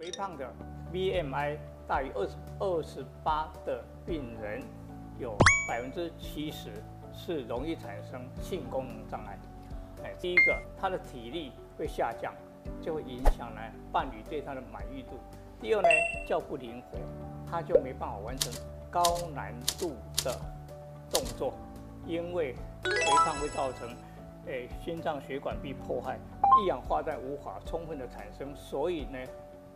肥胖的 BMI 大于二十二十八的病人，有百分之七十是容易产生性功能障碍。哎，第一个，他的体力会下降，就会影响呢伴侣对他的满意度。第二呢，较不灵活，他就没办法完成高难度的动作，因为肥胖会造成，哎，心脏血管壁破坏，一氧化氮无法充分的产生，所以呢。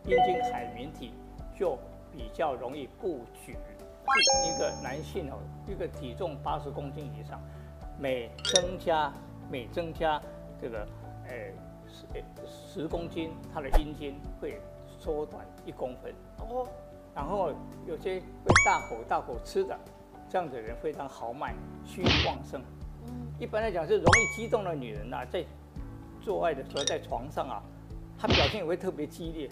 阴茎海绵体就比较容易不举。一个男性哦，一个体重八十公斤以上，每增加每增加这个诶十十公斤，他的阴茎会缩短一公分哦。然后有些会大口大口吃的，这样子的人非常豪迈，虚旺盛。嗯，一般来讲是容易激动的女人呐，在做爱的时候在床上啊，她表现也会特别激烈。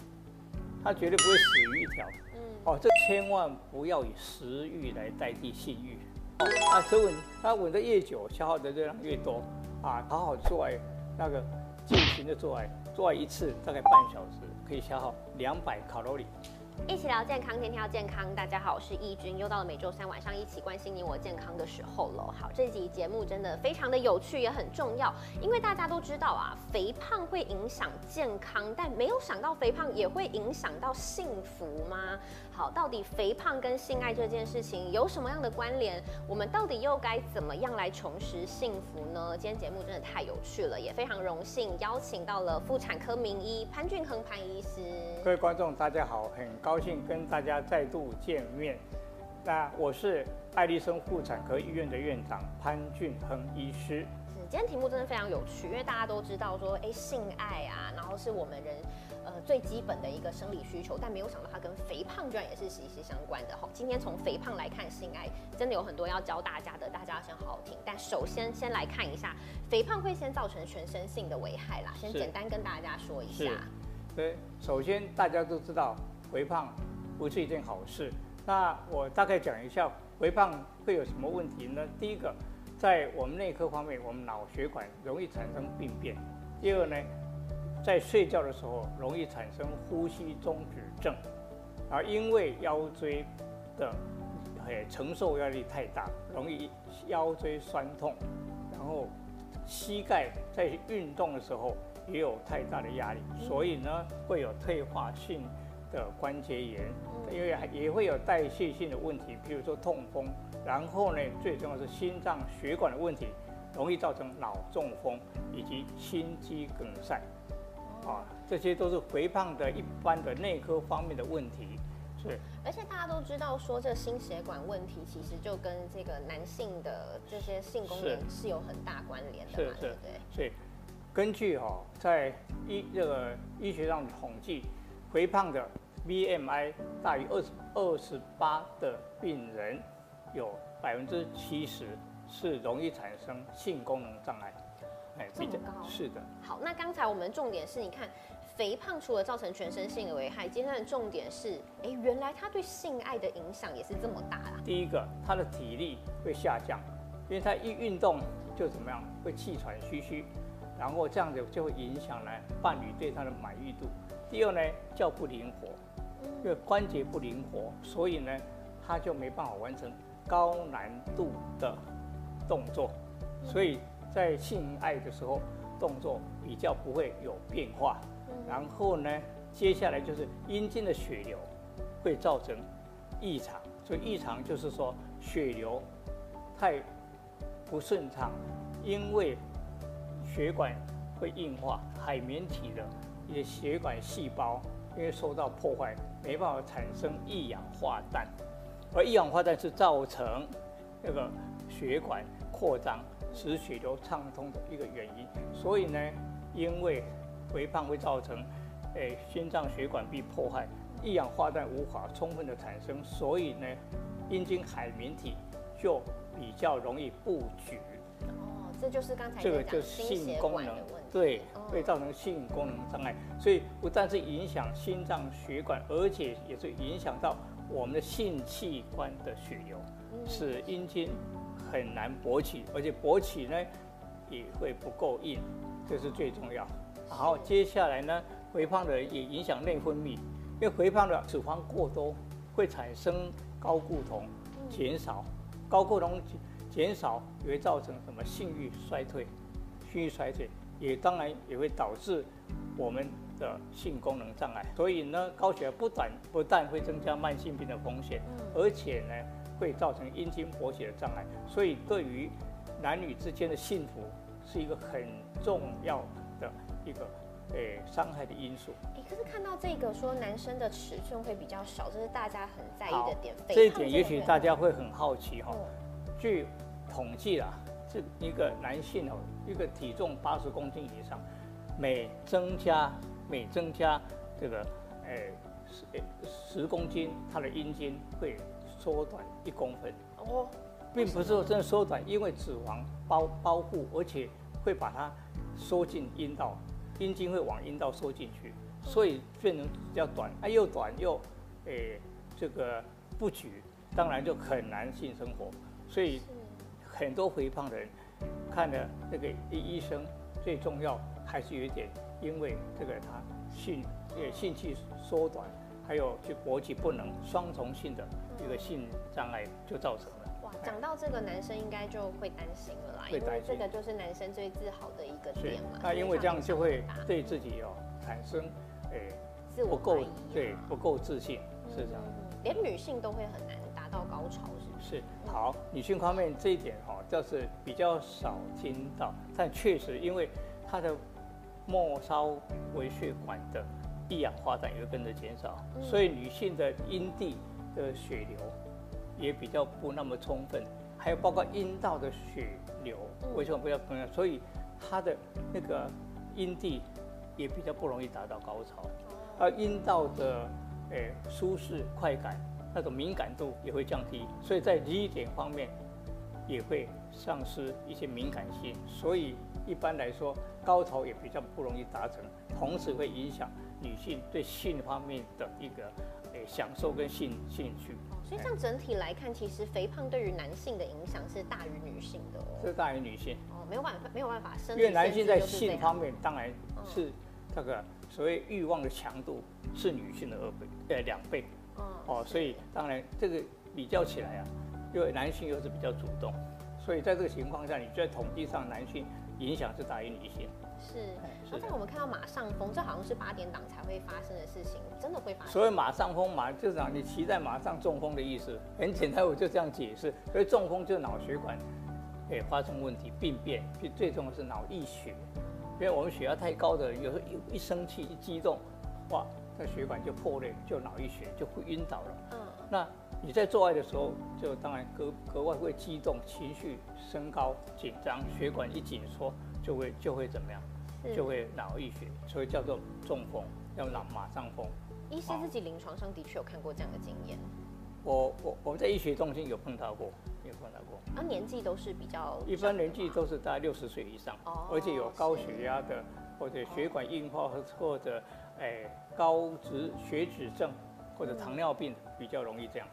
他绝对不会死于一条。嗯，哦，这千万不要以食欲来代替性欲。哦，啊，舌吻，它吻的越久，消耗的热量越多。啊，好好做爱，那个尽情的做爱，做爱一次大概半小时，可以消耗两百卡路里。一起聊健康，天天要健康。大家好，我是易君，又到了每周三晚上一起关心你我健康的时候了。好，这集节目真的非常的有趣，也很重要，因为大家都知道啊，肥胖会影响健康，但没有想到肥胖也会影响到幸福吗？好，到底肥胖跟性爱这件事情有什么样的关联？我们到底又该怎么样来重拾幸福呢？今天节目真的太有趣了，也非常荣幸邀请到了妇产科名医潘俊恒潘医师。各位观众，大家好，很高兴跟大家再度见面。那我是爱丽生妇产科医院的院长潘俊亨医师。是，今天题目真的非常有趣，因为大家都知道说，哎，性爱啊，然后是我们人呃最基本的一个生理需求，但没有想到它跟肥胖居然也是息息相关的。好，今天从肥胖来看性爱，真的有很多要教大家的，大家要先好好听。但首先先来看一下，肥胖会先造成全身性的危害啦，先简单跟大家说一下。对，首先大家都知道肥胖不是一件好事。那我大概讲一下肥胖会有什么问题呢？第一个，在我们内科方面，我们脑血管容易产生病变；第二呢，在睡觉的时候容易产生呼吸中止症，而因为腰椎的诶承受压力太大，容易腰椎酸痛，然后膝盖在运动的时候。也有太大的压力，所以呢会有退化性的关节炎，因为也会有代谢性的问题，比如说痛风，然后呢最重要是心脏血管的问题，容易造成脑中风以及心肌梗塞，啊，这些都是肥胖的一般的内科方面的问题。是，而且大家都知道说这心血管问题其实就跟这个男性的这些性功能是有很大关联的嘛，对不对？根据哈，在医这个医学上统计，肥胖的 BMI 大于二十二十八的病人，有百分之七十是容易产生性功能障碍。哎，比较高。是的。好，那刚才我们重点是你看，肥胖除了造成全身性的危害，今天的重点是，哎，原来它对性爱的影响也是这么大啊。第一个，他的体力会下降，因为他一运动就怎么样，会气喘吁吁。然后这样子就会影响呢伴侣对他的满意度。第二呢，较不灵活，因为关节不灵活，所以呢，他就没办法完成高难度的动作。所以在性爱的时候，动作比较不会有变化。然后呢，接下来就是阴茎的血流会造成异常。所以异常就是说血流太不顺畅，因为。血管会硬化，海绵体的一些血管细胞因为受到破坏，没办法产生一氧化氮，而一氧化氮是造成那个血管扩张、使血流畅通的一个原因。所以呢，因为肥胖会造成诶心脏血管壁破坏，一氧化氮无法充分的产生，所以呢，阴茎海绵体就比较容易不举。这就是刚才这个就是性功能对，会造成性功能障碍，所以不但是影响心脏血管，而且也是影响到我们的性器官的血流，使阴茎很难勃起，而且勃起呢也会不够硬，这是最重要。然后接下来呢，肥胖的人也影响内分泌，因为肥胖的脂肪过多会产生高固酮减少，高固酮减少也会造成什么性欲衰退，性欲衰退也当然也会导致我们的性功能障碍。所以呢，高血压不但不但会增加慢性病的风险，而且呢会造成阴茎勃起的障碍。所以对于男女之间的幸福是一个很重要的一个诶伤害的因素。诶，可是看到这个说男生的尺寸会比较少，这是大家很在意的点。这一点也许大家会很好奇哈。据统计啊，这一个男性哦，一个体重八十公斤以上，每增加每增加这个诶十十公斤，它的阴茎会缩短一公分哦。并不是说真的缩短，因为脂肪包包覆，而且会把它缩进阴道，阴茎会往阴道缩进去，所以变成比较短，啊又短又，诶这个不举，当然就很难性生活，所以很多肥胖的人看了这个医医生，最重要还是有一点，因为这个他性呃性器缩短，还有就勃起不能，双重性的一个性障碍就造成了。哇讲到这个，男生应该就会担心了啦，因为这个就是男生最自豪的一个点嘛。那因为这样就会对自己哦产生诶不够对不够自信，是这样。连女性都会很难达到高潮，是不是？是。好，女性方面这一点哈，就是比较少听到，但确实因为她的末梢微血管的一氧化氮也会跟着减少，所以女性的阴蒂的血流。也比较不那么充分，还有包括阴道的血流为什么比较充分？所以它的那个阴蒂也比较不容易达到高潮，而阴道的诶舒适快感那种敏感度也会降低，所以在一点方面也会丧失一些敏感性，所以一般来说高潮也比较不容易达成，同时会影响女性对性方面的一个诶享受跟兴兴趣。所以，像整体来看，其实肥胖对于男性的影响是大于女性的哦。是大于女性哦，没有办法，没有办法生。因为男性在性方面，当然是这个所谓欲望的强度是女性的二倍，呃，两倍。嗯。哦，所以当然这个比较起来啊，因为男性又是比较主动，所以在这个情况下，你在统计上，男性影响是大于女性。是，刚才我们看到马上风，这好像是八点档才会发生的事情，真的会发生。所以马上风，马就是讲你骑在马上中风的意思，很简单，我就这样解释。所以中风就是脑血管诶发生问题，病变，最最重要是脑溢血。因为我们血压太高的人，有时候一一生气一激动，哇，那血管就破裂，就脑溢血，就会晕倒了。嗯。那你在做爱的时候，就当然格格外会激动，情绪升高、紧张，血管一紧缩，就会就会怎么样？就会脑溢血，所以叫做中风，要脑马上风。医师自己临床上的确有看过这样的经验。我我我们在医学中心有碰到过，有碰到过。啊，年纪都是比较一般年纪都是在六十岁以上，而且有高血压的，或者血管硬化或或者诶高脂血脂症或者糖尿病比较容易这样。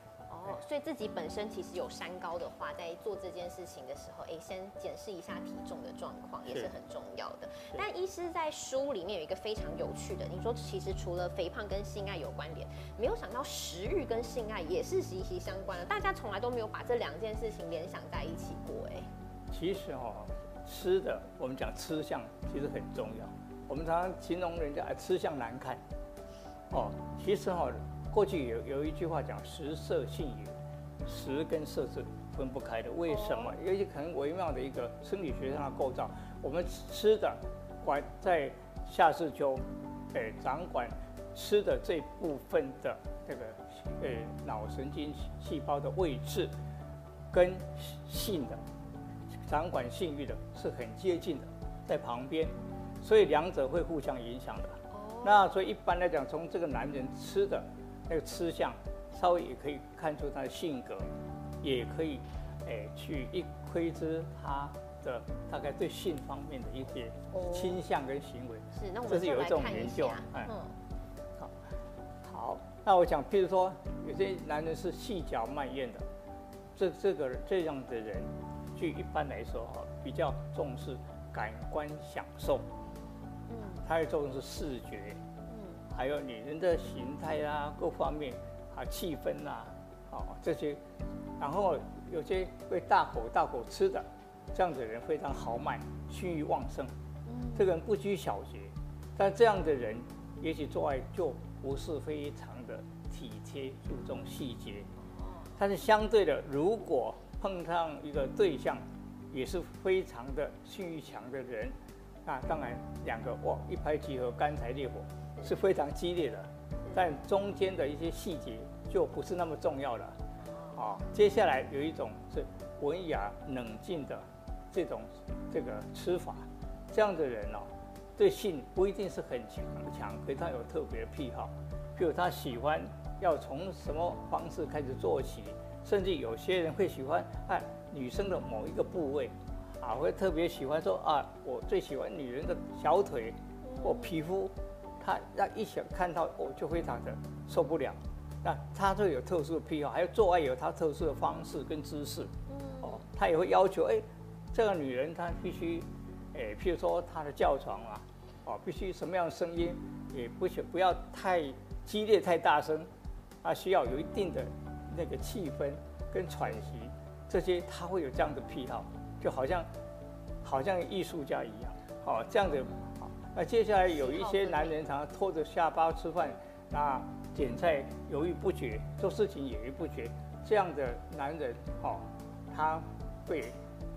哦，所以自己本身其实有三高的话，在做这件事情的时候，哎，先检视一下体重的状况也是很重要的。但医师在书里面有一个非常有趣的，你说其实除了肥胖跟性爱有关联，没有想到食欲跟性爱也是息息相关的。大家从来都没有把这两件事情联想在一起过，哎。其实哦，吃的我们讲吃相其实很重要。我们常常形容人家吃相难看，哦，其实哈。过去有有一句话讲“食色性也”，食跟色是分不开的。为什么？有些很微妙的一个生理学上的构造。我们吃的管在下视丘，诶，掌管吃的这部分的这个诶脑神经细胞的位置，跟性的掌管性欲的是很接近的，在旁边，所以两者会互相影响的。那所以一般来讲，从这个男人吃的。那个吃相，稍微也可以看出他的性格，也可以，诶，去一窥知他的大概对性方面的一些倾向跟行为。是，那我们就来看一下。嗯，好，好，那我想，譬如说，有些男人是细嚼慢咽的，这这个这样的人，据一般来说哈，比较重视感官享受，嗯，他也重视视觉。还有女人的形态啊，各方面啊，气氛呐，哦这些，然后有些会大口大口吃的，这样的人非常豪迈，性欲旺盛，这个人不拘小节，但这样的人也许做爱就不是非常的体贴，注重细节，但是相对的，如果碰上一个对象，也是非常的性欲强的人，那当然两个哇一拍即合，干柴烈火是非常激烈的，但中间的一些细节就不是那么重要了。啊，接下来有一种是文雅冷静的这种这个吃法，这样的人哦，对性不一定是很强强，可是他有特别癖好，比如他喜欢要从什么方式开始做起。甚至有些人会喜欢看女生的某一个部位，啊，会特别喜欢说啊，我最喜欢女人的小腿或皮肤，他让一想看到我就非常的受不了。那他就有特殊的癖好，还有做爱有他特殊的方式跟姿势，哦，他也会要求哎，这个女人她必须，哎，譬如说她的叫床啊，哦，必须什么样的声音，也不许不要太激烈太大声，啊，需要有一定的。那个气氛跟喘息，这些他会有这样的癖好，就好像好像艺术家一样，哦这样的。好，那接下来有一些男人常常拖着下巴吃饭，那点菜犹豫不决，做事情犹豫不决，这样的男人，哦，他会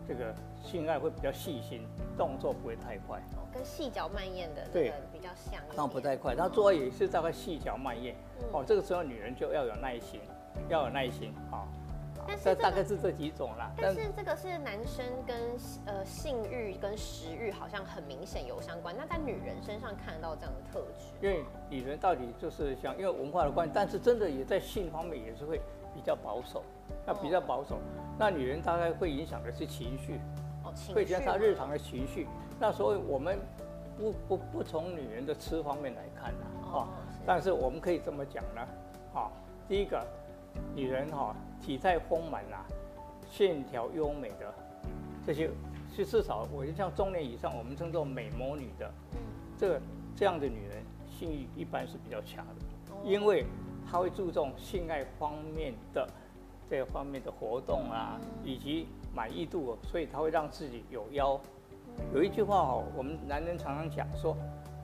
这个性爱会比较细心，动作不会太快，跟细嚼慢咽的对比较像。那不太快，他做爱也是大概细嚼慢咽，哦，这个时候女人就要有耐心。要有耐心啊，这大概是这几种啦。但是这个是男生跟呃性欲跟食欲好像很明显有相关，那在女人身上看到这样的特质。因为女人到底就是像因为文化的关系，但是真的也在性方面也是会比较保守，那比较保守。那女人大概会影响的是情绪，哦，会影响她日常的情绪。那所以我们不不不从女人的吃方面来看呢，哦，但是我们可以这么讲呢，啊，第一个。女人哈体态丰满啊，线条优美的，这些是至少我就像中年以上，我们称作美魔女的，这个这样的女人性欲一般是比较强的，因为她会注重性爱方面的这方面的活动啊，以及满意度，所以她会让自己有腰。有一句话哦，我们男人常常讲说，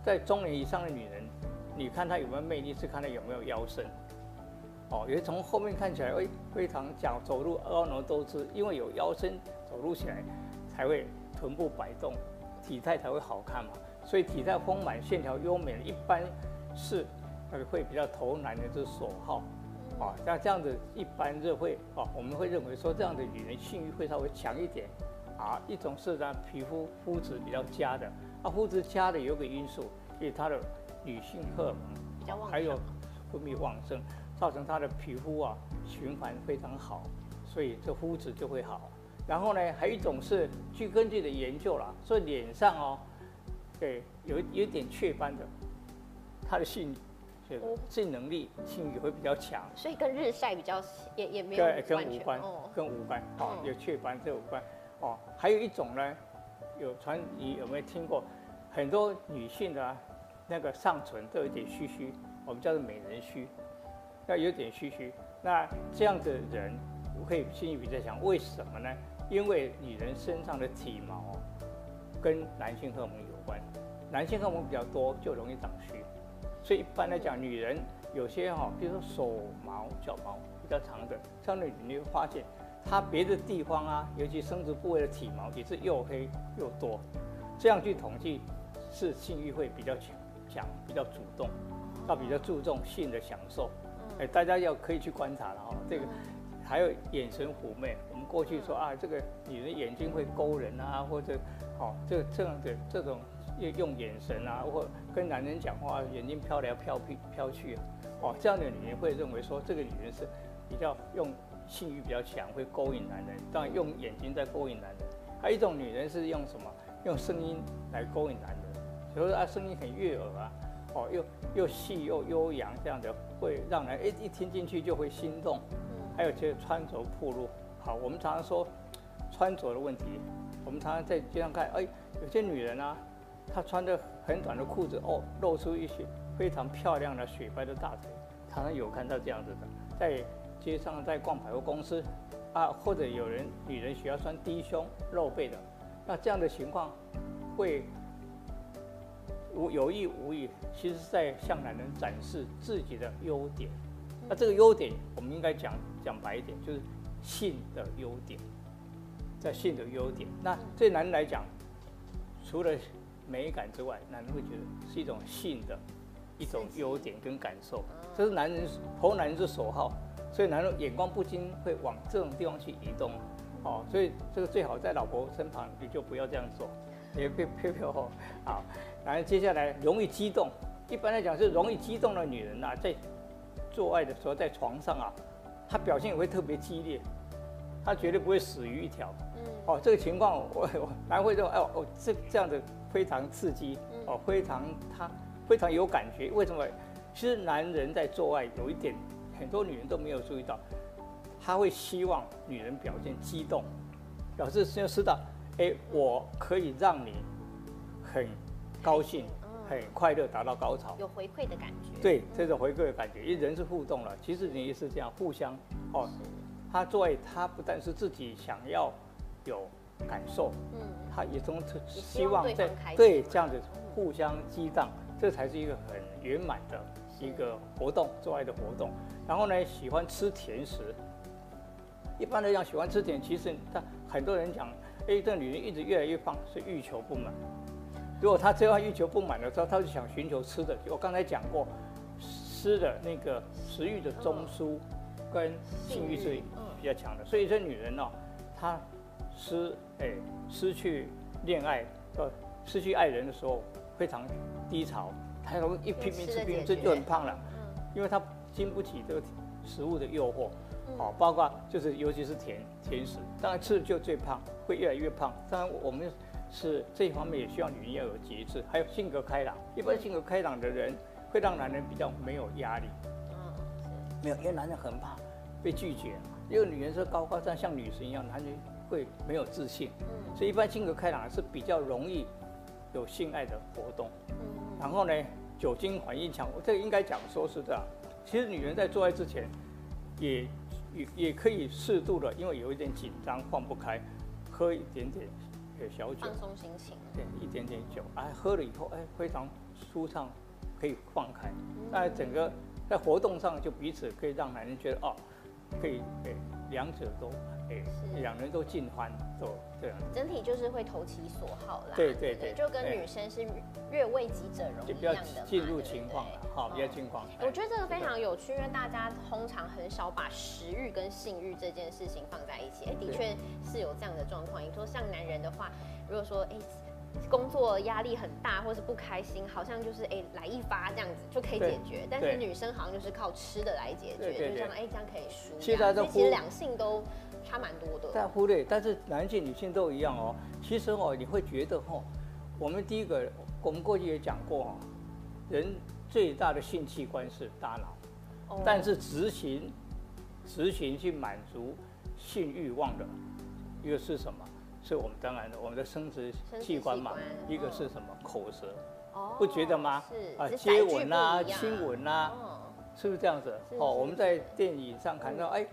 在中年以上的女人，你看她有没有魅力，是看她有没有腰身。哦，也从后面看起来，哎，非常讲走路婀娜多姿，因为有腰身，走路起来才会臀部摆动，体态才会好看嘛。所以体态丰满、线条优美的，一般是那个会比较投男人之所好。啊，像这样子一般就会，啊，我们会认为说这样的女人性欲会稍微强一点。啊，一种是呢皮肤肤质比较佳的，啊，肤质佳的有个因素，因为她的女性荷尔蒙比较旺还有分泌旺盛。造成他的皮肤啊循环非常好，所以这肤质就会好。然后呢，还有一种是据根据的研究了，说脸上哦，对，有有点雀斑的，他的性性能力性也会比较强。所以跟日晒比较也也没有跟无关，跟无关哦，有雀斑这无关哦。还有一种呢，有传你有没有听过？很多女性的那个上唇都有点虚虚，我们叫做美人须。要有点虚虚，那这样的人我可以心里比较想，为什么呢？因为女人身上的体毛跟男性荷尔蒙有关，男性荷尔蒙比较多就容易长虚，所以一般来讲，女人有些哈，比如说手毛、脚毛比较长的，这样的你会发现，她别的地方啊，尤其生殖部位的体毛也是又黑又多，这样去统计是性欲会比较强，强比较主动，要比较注重性的享受。哎，大家要可以去观察了哈。这个还有眼神妩媚，我们过去说啊，这个女人眼睛会勾人啊，或者哦，这这样的这种用用眼神啊，或跟男人讲话眼睛飘来飘去飘去啊，哦，这样的女人会认为说这个女人是比较用性欲比较强，会勾引男人，当然用眼睛在勾引男人。还有一种女人是用什么？用声音来勾引男人，比如说啊，声音很悦耳啊。哦，又又细又悠扬，这样的会让人一一听进去就会心动。嗯，还有就是穿着暴露。好，我们常常说穿着的问题，我们常常在街上看，哎，有些女人啊，她穿着很短的裤子，哦，露出一些非常漂亮的雪白的大腿，常常有看到这样子的，在街上在逛百货公司，啊，或者有人女人喜欢穿低胸露背的，那这样的情况会无有意无意，其实是在向男人展示自己的优点。那这个优点，我们应该讲讲白一点，就是性的优点，在性的优点。那对男人来讲，除了美感之外，男人会觉得是一种性的一种优点跟感受，这是男人投男人之所好，所以男人眼光不禁会往这种地方去移动。哦，所以这个最好在老婆身旁，你就不要这样做，你别别别哦。好，然后接下来容易激动，一般来讲是容易激动的女人呐，在做爱的时候，在床上啊，她表现也会特别激烈，她绝对不会死于一条。嗯。哦，这个情况我我男会说，哎哦，这这样子非常刺激，哦，非常他非常有感觉。为什么？其实男人在做爱有一点，很多女人都没有注意到，他会希望女人表现激动，表示要知道，哎，我可以让你很高兴。很快乐，达到高潮，有回馈的感觉。对，这种回馈的感觉，因为人是互动了。其实你也是这样，互相哦。他做爱他不但是自己想要有感受，嗯，他也从希望在对这样子互相激荡，这才是一个很圆满的一个活动，做爱的活动。然后呢，喜欢吃甜食。一般来讲，喜欢吃甜，其实他很多人讲，哎，这女人一直越来越胖，是欲求不满。如果他这块欲求不满的时候，他就想寻求吃的。我刚才讲过，吃的那个食欲的中枢跟性欲是比较强的。所以这女人呢，她失哎失去恋爱呃失去爱人的时候非常低潮，她容易一拼命吃拼命吃就很胖了，因为她经不起这个食物的诱惑。好，包括就是尤其是甜甜食，当然吃了就最胖，会越来越胖。当然我们。是这一方面也需要女人要有节制，还有性格开朗。一般性格开朗的人会让男人比较没有压力。嗯，是。没有，因为男人很怕被拒绝，因为女人是高高在像女神一样，男人会没有自信。嗯。所以一般性格开朗是比较容易有性爱的活动。嗯。然后呢，酒精反应强，我这个应该讲说是这样。其实女人在做爱之前，也也也可以适度的，因为有一点紧张放不开，喝一点点。小酒。放松心情，对，一点点酒，哎，喝了以后，哎，非常舒畅，可以放开。那整个在活动上就彼此可以让男人觉得哦，可以，哎，两者都，哎，两人都尽欢，都这样。整体就是会投其所好啦。对对对，就跟女生是越为己者容一样的进入情况了，好，比较情况。我觉得这个非常有趣，因为大家通常很少把食欲跟性欲这件事情放在一起。哎，的确是有这样的状况。你说像男人的话，如果说哎。工作压力很大，或是不开心，好像就是哎来一发这样子就可以解决。但是女生好像就是靠吃的来解决，就像哎这样可以舒压。其实两性都差蛮多的。在忽略，但是男性女性都一样哦。其实哦，你会觉得哦，我们第一个，我们过去也讲过哦，人最大的性器官是大脑，但是执行执行去满足性欲望的一个是什么？是我们当然的，我们的生殖器官嘛，一个是什么口舌，不觉得吗？是啊，接吻啊，亲吻啊，是不是这样子？哦，我们在电影上看到，哎，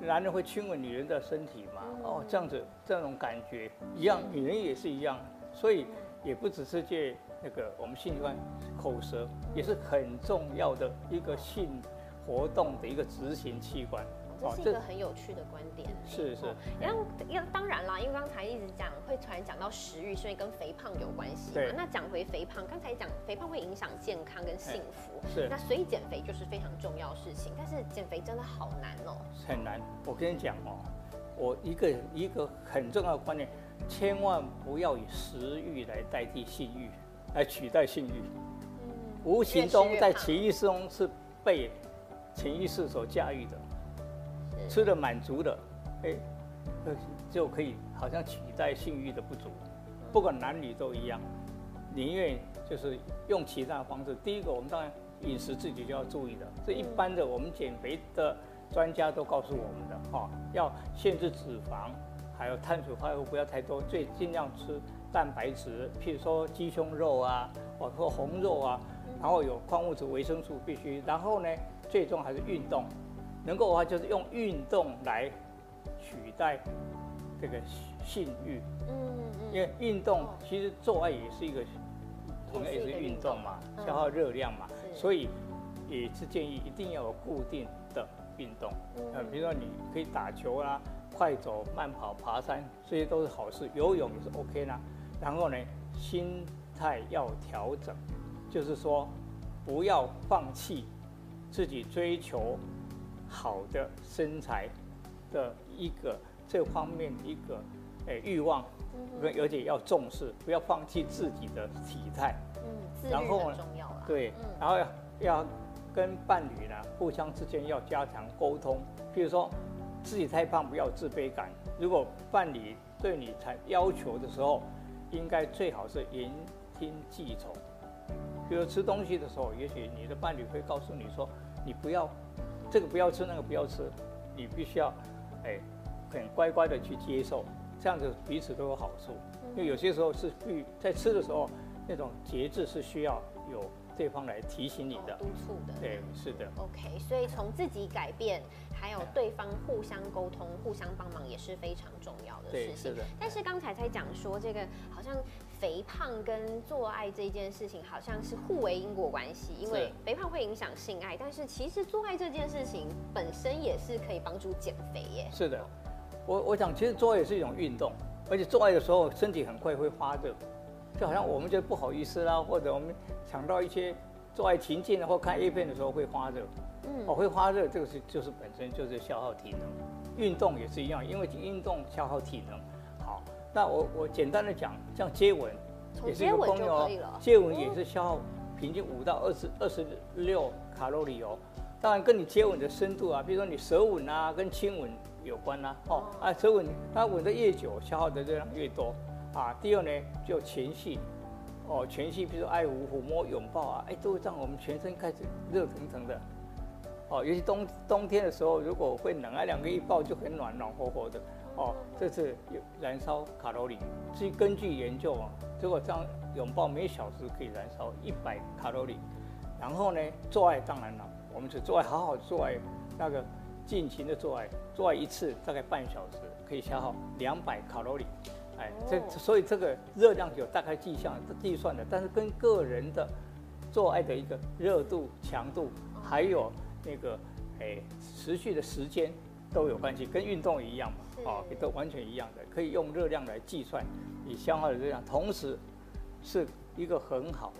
男人会亲吻女人的身体嘛？哦，这样子这种感觉一样，女人也是一样，所以也不只是借那个我们性器官，口舌也是很重要的一个性活动的一个执行器官。这是一个很有趣的观点，是是。然后要当然啦，因为刚才一直讲会突然讲到食欲，所以跟肥胖有关系嘛。那讲回肥胖，刚才讲肥胖会影响健康跟幸福，是。那所以减肥就是非常重要事情，但是减肥真的好难哦。很难，我跟你讲哦，我一个一个很重要的观念，千万不要以食欲来代替性欲，来取代性欲。嗯。无形中在潜意识中是被潜意识所驾驭的。吃的满足的，哎，就可以好像取代性欲的不足，不管男女都一样，宁愿就是用其他的方式。第一个，我们当然饮食自己就要注意的，这一般的我们减肥的专家都告诉我们的，哈，要限制脂肪，还有碳水化合物不要太多，最尽量吃蛋白质，譬如说鸡胸肉啊，或者说红肉啊，然后有矿物质、维生素必须，然后呢，最终还是运动，能够的话就是用运动来取代这个性欲，嗯嗯，因为运动其实做爱也是一个，同样也是运动嘛，消耗热量嘛，所以也是建议一定要有固定的运动，嗯，比如说你可以打球啦。快走、慢跑、爬山，这些都是好事。游泳也是 OK 啦。然后呢，心态要调整，就是说，不要放弃自己追求好的身材的一个这方面一个诶欲望，而且要重视，不要放弃自己的体态。嗯，然后重要啊。对，然后要要跟伴侣呢，互相之间要加强沟通，比如说。自己太胖不要自卑感。如果伴侣对你才要求的时候，应该最好是言听计从。比如吃东西的时候，也许你的伴侣会告诉你说：“你不要这个不要吃，那个不要吃。”你必须要哎很乖乖的去接受，这样子彼此都有好处。因为有些时候是必在吃的时候，那种节制是需要有。对方来提醒你的，督促的，对，是的。OK，所以从自己改变，还有对方互相沟通、互相帮忙，也是非常重要的事情。是的。但是刚才在讲说，这个好像肥胖跟做爱这件事情，好像是互为因果关系，因为肥胖会影响性爱，但是其实做爱这件事情本身也是可以帮助减肥耶。是的，我我想其实做爱也是一种运动，而且做爱的时候身体很快会发热。就好像我们就不好意思啦，或者我们想到一些做爱情境或看 A 片的时候会发热，嗯，哦会发热，这个是就是本身就是消耗体能，运动也是一样，因为运动消耗体能。好，那我我简单的讲，像接吻也是一个功能哦，接吻也是消耗平均五到二十二十六卡路里哦。当然跟你接吻的深度啊，比如说你舌吻啊，跟亲吻有关呐，哦。啊舌吻它吻的越久，消耗的热量越多。啊，第二呢，就情绪，哦，情绪，比如说爱抚、抚摸、拥抱啊，哎，都会让我们全身开始热腾腾的，哦，尤其冬冬天的时候，如果会冷啊，两个一抱就很暖暖和和的，哦，这是有燃烧卡路里。至于根据研究啊，如果这样拥抱每小时可以燃烧一百卡路里，然后呢，做爱当然了，我们是做爱好好做爱，那个尽情的做爱，做爱一次大概半小时可以消耗两百卡路里。哎，这所以这个热量有大概计项计算的，但是跟个人的做爱的一个热度、强度，还有那个哎持续的时间都有关系，跟运动一样嘛，哦，都完全一样的，可以用热量来计算你消耗的热量，同时是一个很好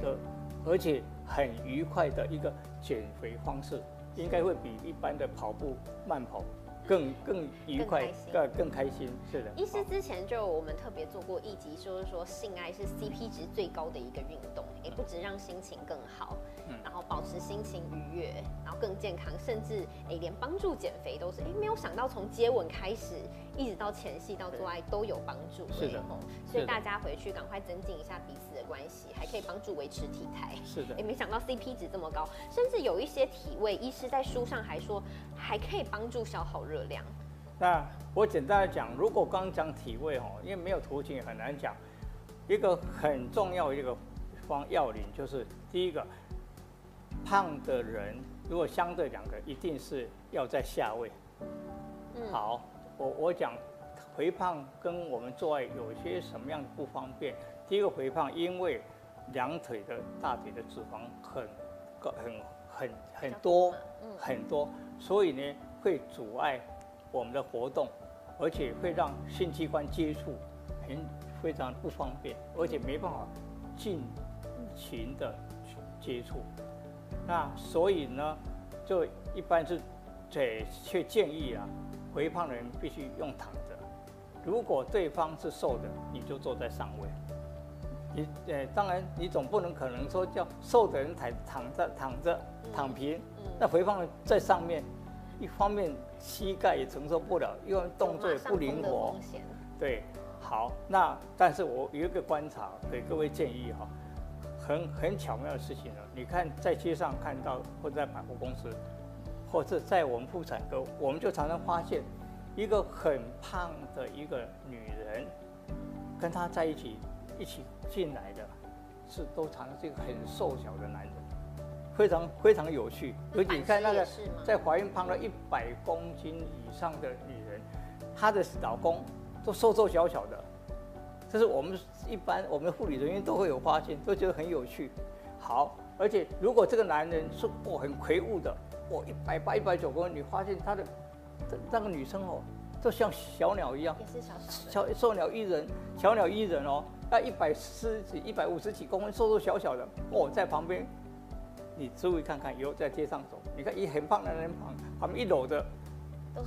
的，而且很愉快的一个减肥方式，应该会比一般的跑步慢跑。更更愉快，更更开心，是的。医师之前就我们特别做过一集，说说性爱是 CP 值最高的一个运动，也不止让心情更好，然后保持心情愉悦，然后更健康，甚至哎连帮助减肥都是哎没有想到从接吻开始，一直到前戏到做爱都有帮助，是的。所以大家回去赶快增进一下彼此的关系，还可以帮助维持体态。是的。也没想到 CP 值这么高，甚至有一些体位，医师在书上还说还可以帮助消耗热。量。那我简单的讲，如果刚讲体位哦，因为没有图形很难讲。一个很重要一个方要领就是，第一个，胖的人如果相对两个，一定是要在下位。嗯。好，我我讲肥胖跟我们做爱有些什么样的不方便？第一个肥胖，因为两腿的大腿的脂肪很高很很很多很多，所以呢。会阻碍我们的活动，而且会让性器官接触很非常不方便，而且没办法尽情的接触。那所以呢，就一般是这却建议啊，肥胖的人必须用躺着。如果对方是瘦的，你就坐在上位。你呃，当然你总不能可能说叫瘦的人躺躺着躺着躺平，那肥胖的在上面。一方面膝盖也承受不了，因为动作也不灵活。对，好，那但是我有一个观察，给各位建议哈，很很巧妙的事情呢。你看在街上看到，或者在百货公司，或者在我们妇产科，我们就常常发现，一个很胖的一个女人，跟她在一起一起进来的，是都常常是一个很瘦小的男人，非常非常有趣。尤其你看那个在怀孕胖了一百公斤以上的女人，她的老公都瘦瘦小小的，这是我们一般我们护理人员都会有发现，都觉得很有趣。好，而且如果这个男人是哦很魁梧的，哦一百八一百九公分，你发现他的这那个女生哦。就像小鸟一样，也是小小小小鸟依人，小鸟依人哦。那一百四几、一百五十几公分，瘦瘦小小的哦，在旁边，你注意看看，以后在街上走，你看一很胖的人旁旁边一搂着，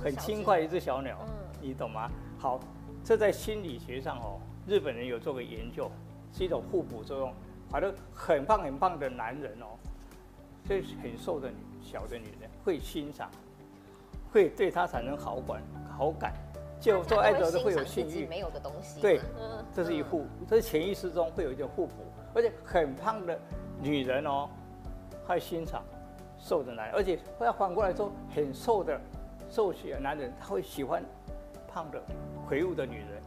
很轻快一只小鸟，嗯你懂吗？好，这在心理学上哦，日本人有做过研究，是一种互补作用。反正很胖很胖的男人哦，这很瘦的女小的女人会欣赏，会对他产生好感。好感，就做爱者都会有性欲，没有的东西。对，这是一互，这是潜意识中会有一点互补。而且很胖的女人哦，会欣赏瘦的男人，而且要反过来说，很瘦的瘦小男人他会喜欢胖的魁梧的女人。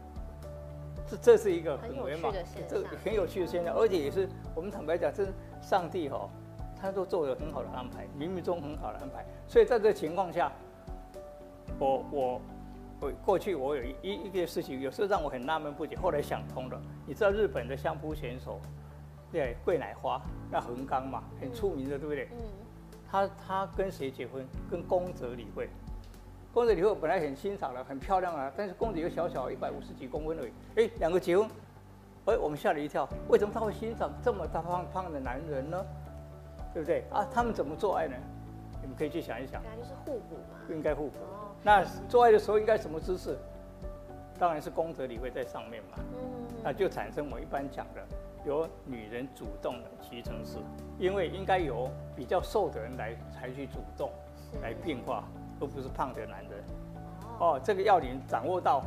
这这是一个很有趣的现象，这很有趣的现象，而且也是我们坦白讲，这是上帝哈，他都做了很好的安排，冥冥中很好的安排。所以在这情况下，我我。我过去我有一一个事情，有时候让我很纳闷不解，后来想通了。你知道日本的相扑选手，对桂乃花，那横纲嘛，很出名的，对不对？嗯。他他跟谁结婚？跟宫泽理惠。宫泽理惠本来很欣赏的，很漂亮啊，但是宫泽又小小一百五十几公分而已。哎，两个结婚，哎，我们吓了一跳，为什么他会欣赏这么大胖胖的男人呢？对不对？啊，他们怎么做爱呢？你们可以去想一想。应该就是互补嘛。应该互补。那做爱的时候应该什么姿势？当然是宫泽理会在上面嘛。嗯。那就产生我一般讲的，由女人主动的骑乘式，因为应该由比较瘦的人来采取主动来变化，而不是胖的男人。哦。这个要领掌握到，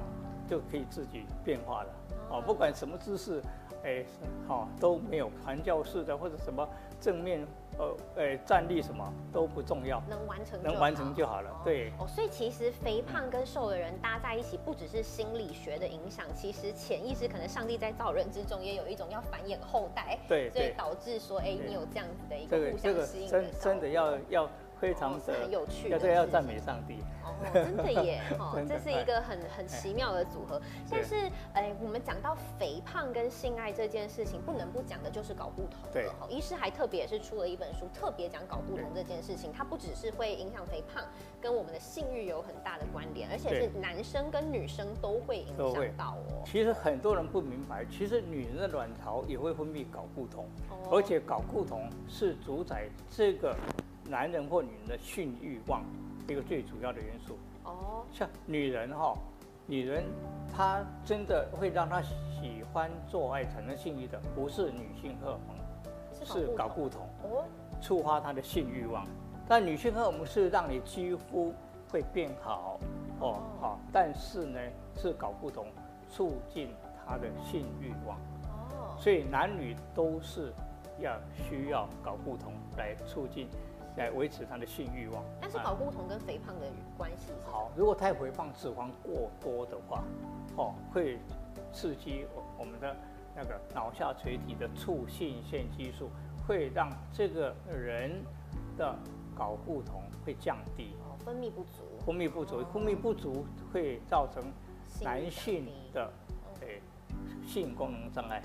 就可以自己变化了。哦。不管什么姿势，哎，好都没有传教式的或者什么正面。呃，呃，站立什么都不重要，能完成能完成就好了。对，哦，所以其实肥胖跟瘦的人搭在一起，不只是心理学的影响，其实潜意识可能上帝在造人之中也有一种要繁衍后代，对，所以导致说，哎，你有这样子的一个互相吸引的真真的要要。非常的很有趣，要对要赞美上帝哦，真的耶，哈，这是一个很很奇妙的组合。但是，哎，我们讲到肥胖跟性爱这件事情，不能不讲的就是睾固酮。对，医师还特别是出了一本书，特别讲睾固酮这件事情。它不只是会影响肥胖，跟我们的性欲有很大的关联，而且是男生跟女生都会影响到哦。其实很多人不明白，其实女人的卵巢也会分泌睾固酮，而且睾固酮是主宰这个。男人或女人的性欲望一个最主要的元素。哦，像女人哈，女人她真的会让她喜欢做爱产生性欲的，不是女性荷尔蒙，是搞不同。哦，触发她的性欲望。但女性荷尔蒙是让你肌肤会变好哦。好，但是呢是搞不同促进她的性欲望。哦，所以男女都是要需要搞不同来促进。来维持他的性欲望，但是睾固酮跟肥胖的关系好。如果太肥胖、脂肪过多的话，哦，会刺激我们的那个脑下垂体的促性腺激素，会让这个人的睾固酮会降低，哦，分泌不足，分泌不足，分泌不足会造成男性的诶性功能障碍，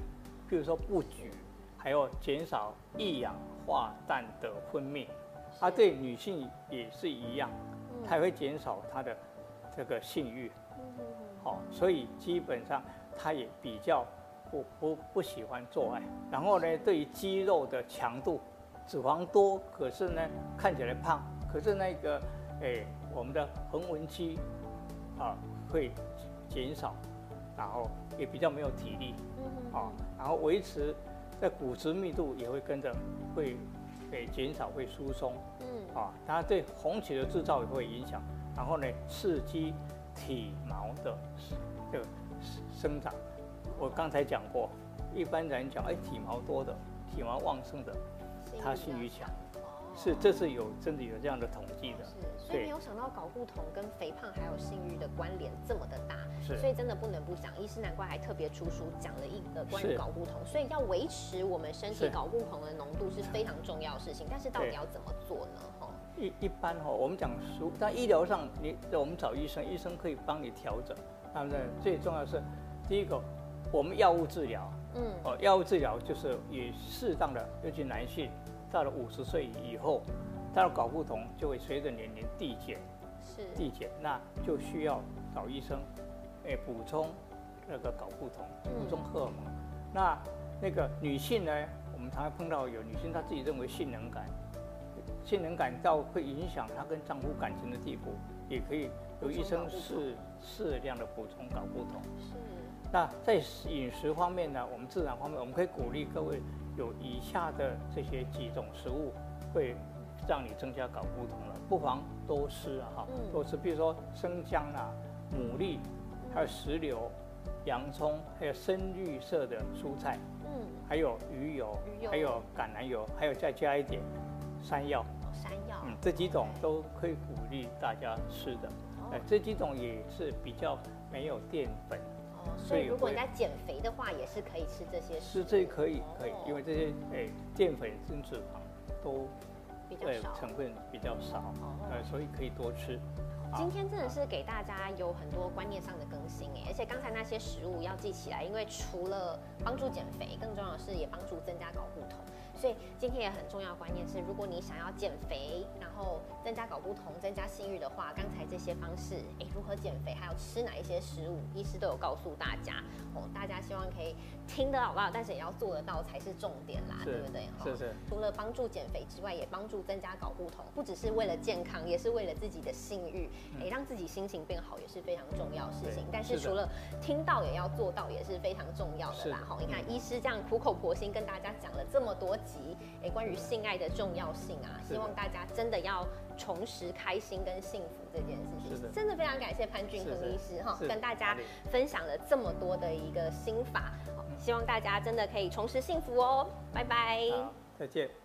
譬如说不举，还有减少一氧化氮的分泌。它对女性也是一样，它会减少她的这个性欲，好，所以基本上她也比较不不不喜欢做爱。然后呢，对于肌肉的强度，脂肪多，可是呢看起来胖，可是那个哎我们的横纹肌啊会减少，然后也比较没有体力，啊，然后维持在骨质密度也会跟着会。给减少会疏松，嗯啊，它对红曲的制造也会影响，然后呢，刺激体毛的这个生长。我刚才讲过，一般人讲，哎，体毛多的、体毛旺盛的，他性欲强，是这是有真的有这样的统计的。是，所以没有想到睾固酮跟肥胖还有性欲的关联这么的大，是所以真的不能不讲。医师难怪还特别出书讲了一个关于是睾固酮，所以要维持我们身体是睾固酮的浓度是非常重要的事情。但是到底要怎么做呢？哈，一一般哈、我们讲书，但医疗上你我们找医生，医生可以帮你调整。那么呢，最重要的是，第一个，我们药物治疗，嗯，哦，药物治疗就是以适当的，尤其男性到了五十岁以后，他的睾固酮就会随着年龄递减，是，递减，那就需要找医生，哎，补充那个睾固酮，嗯补充荷尔蒙。那那个女性呢，我们常常碰到有女性她自己认为性能感，性能感到会影响她跟丈夫感情的地步，也可以有医生适适量的补充睾固酮。是，那在饮食方面呢，我们自然方面，我们可以鼓励各位有以下的这些几种食物，会让你增加睾固酮了，不妨多吃啊哈嗯，多吃，比如说生姜啊、牡蛎，还有石榴、洋葱，还有深绿色的蔬菜，嗯，还有鱼油鱼油，还有橄榄油，还有再加一点山药，哦山药，嗯，这几种都可以鼓励大家吃的。哦哎，这几种也是比较没有淀粉。哦，所以如果你在减肥的话，也是可以吃这些是这可以可以哦，因为这些哎淀粉跟脂肪都比较少。呃成分比较少，哦呃，所以可以多吃。今天真的是给大家有很多观念上的更新哎，而且刚才那些食物要记起来，因为除了帮助减肥，更重要的是也帮助增加睾固酮。所以今天也很重要的观念是，如果你想要减肥，然后增加睾固酮、增加性欲的话，刚才这些方式，哎，如何减肥，还有吃哪一些食物，医师都有告诉大家哦。大家希望可以听得到，但是也要做得到才是重点啦，对不对？哈是是除了帮助减肥之外，也帮助增加睾固酮，不只是为了健康，也是为了自己的性欲，哎、让自己心情变好也是非常重要的事情。但是除了听到，也要做到，也是非常重要的啦。是哈，你看医师这样苦口婆心跟大家讲了这么多集，诶、关于性爱的重要性啊，希望大家真的要重拾开心跟幸福这件事情。的真的非常感谢潘俊是是亨医师哈，跟大家分享了这么多的一个心法，好希望大家真的可以重拾幸福哦。拜拜。再见。嗯